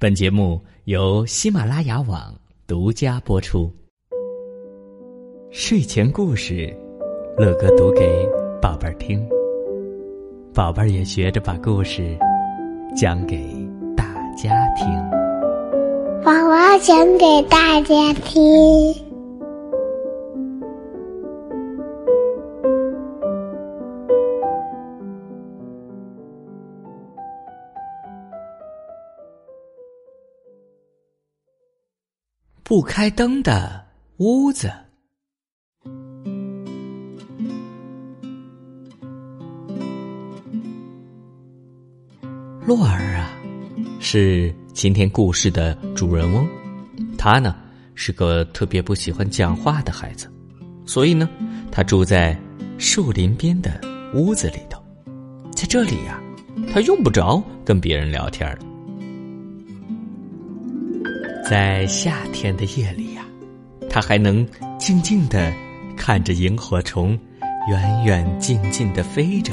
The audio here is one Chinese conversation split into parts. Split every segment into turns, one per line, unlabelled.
本节目由喜马拉雅网独家播出。睡前故事，乐哥读给宝贝儿听，宝贝儿也学着把故事讲给大家听。
宝宝讲给大家听。
不开灯的屋子。洛儿啊，是今天故事的主人翁。他呢是个特别不喜欢讲话的孩子，所以呢，他住在树林边的屋子里头。在这里呀，他用不着跟别人聊天了。在夏天的夜里呀，他还能静静的看着萤火虫远远近近的飞着，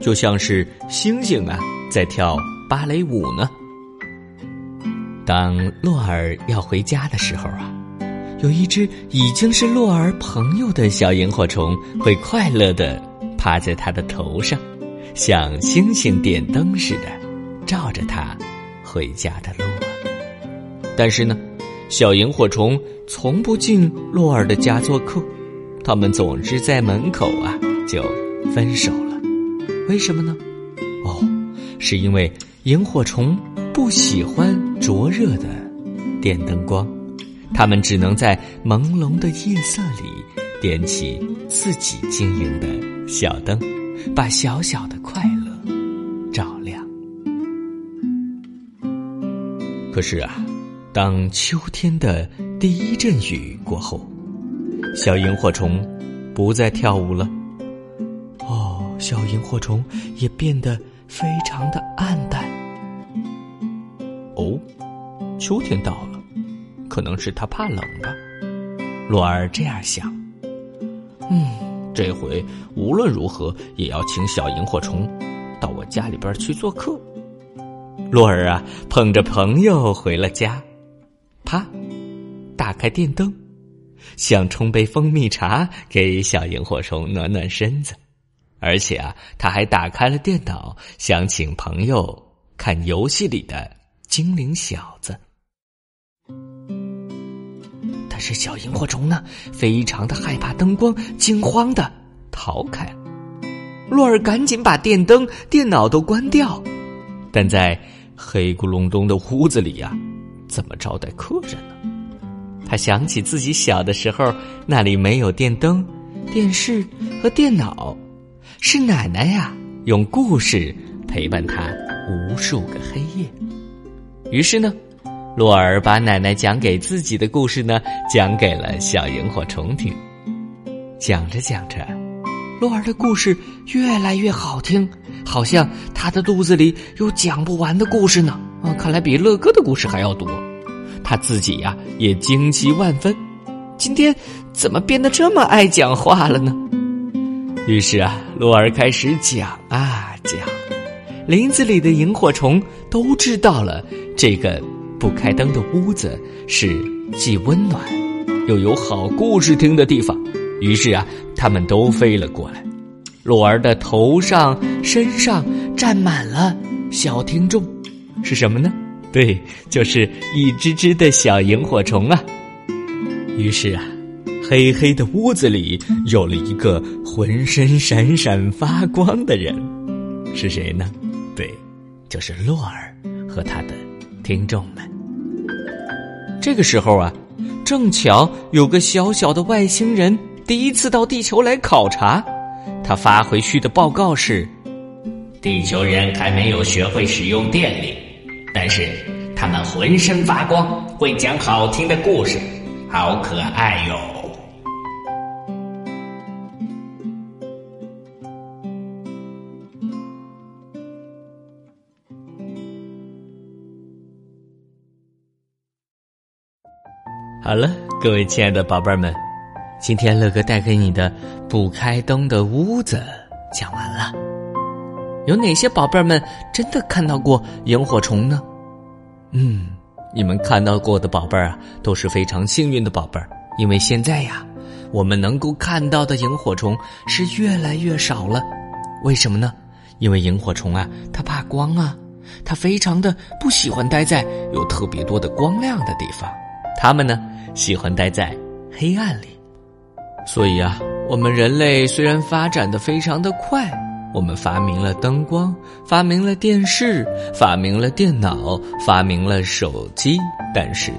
就像是星星啊在跳芭蕾舞呢。当洛尔要回家的时候啊，有一只已经是洛尔朋友的小萤火虫会快乐的趴在他的头上，像星星点灯似的照着他回家的路。但是呢，小萤火虫从不进洛尔的家做客，他们总是在门口啊就分手了。为什么呢？哦，是因为萤火虫不喜欢灼热的电灯光，他们只能在朦胧的夜色里点起自己经营的小灯，把小小的快乐照亮。可是啊。当秋天的第一阵雨过后，小萤火虫不再跳舞了。哦，小萤火虫也变得非常的暗淡。哦，秋天到了，可能是他怕冷吧。洛儿这样想。嗯，这回无论如何也要请小萤火虫到我家里边去做客。洛儿啊，捧着朋友回了家。啪！打开电灯，想冲杯蜂蜜茶给小萤火虫暖暖身子，而且啊，他还打开了电脑，想请朋友看游戏里的精灵小子。但是小萤火虫呢，非常的害怕灯光，惊慌的逃开了。洛尔赶紧把电灯、电脑都关掉，但在黑咕隆咚的屋子里呀。怎么招待客人呢？他想起自己小的时候，那里没有电灯、电视和电脑，是奶奶呀用故事陪伴他无数个黑夜。于是呢，洛尔把奶奶讲给自己的故事呢讲给了小萤火虫听。讲着讲着，洛尔的故事越来越好听，好像他的肚子里有讲不完的故事呢。啊，看来比乐哥的故事还要多。他自己呀也惊奇万分，今天怎么变得这么爱讲话了呢？于是啊，洛儿开始讲啊讲，林子里的萤火虫都知道了这个不开灯的屋子是既温暖又有好故事听的地方。于是啊，他们都飞了过来，洛儿的头上、身上站满了小听众。是什么呢？对，就是一只只的小萤火虫啊。于是啊，黑黑的屋子里有了一个浑身闪闪发光的人，是谁呢？对，就是洛尔和他的听众们。这个时候啊，正巧有个小小的外星人第一次到地球来考察，他发回去的报告是：
地球人还没有学会使用电力。但是他们浑身发光，会讲好听的故事，好可爱哟！
好了，各位亲爱的宝贝儿们，今天乐哥带给你的不开灯的屋子讲完了。有哪些宝贝儿们真的看到过萤火虫呢？嗯，你们看到过的宝贝儿啊，都是非常幸运的宝贝儿，因为现在呀，我们能够看到的萤火虫是越来越少了。为什么呢？因为萤火虫啊，它怕光啊，它非常的不喜欢待在有特别多的光亮的地方，它们呢喜欢待在黑暗里。所以啊，我们人类虽然发展的非常的快，我们发明了灯光，发明了电视，发明了电脑，发明了手机，但是，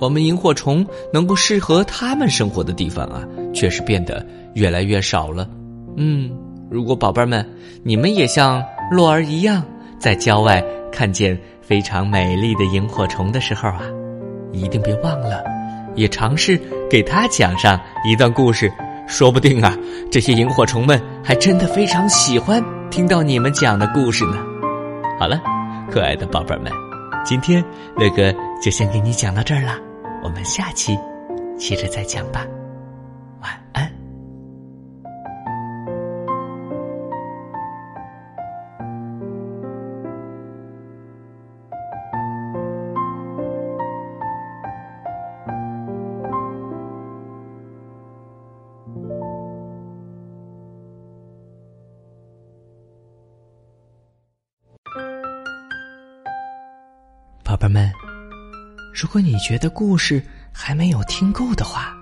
我们萤火虫能够适合它们生活的地方啊，却是变得越来越少了。嗯。如果宝贝儿们，你们也像洛儿一样，在郊外看见非常美丽的萤火虫的时候啊，一定别忘了，也尝试给它讲上一段故事。说不定啊，这些萤火虫们还真的非常喜欢听到你们讲的故事呢。好了，可爱的宝贝们，今天乐哥就先给你讲到这儿了，我们下期接着再讲吧。宝贝们，如果你觉得故事还没有听够的话，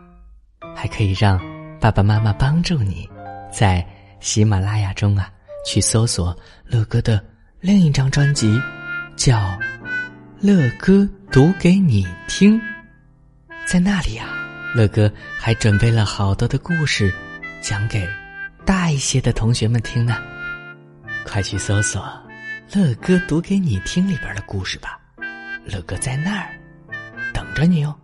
还可以让爸爸妈妈帮助你，在喜马拉雅中啊去搜索乐哥的另一张专辑，叫《乐哥读给你听》。在那里啊，乐哥还准备了好多的故事，讲给大一些的同学们听呢。快去搜索《乐哥读给你听》里边的故事吧。乐哥在那儿等着你哦。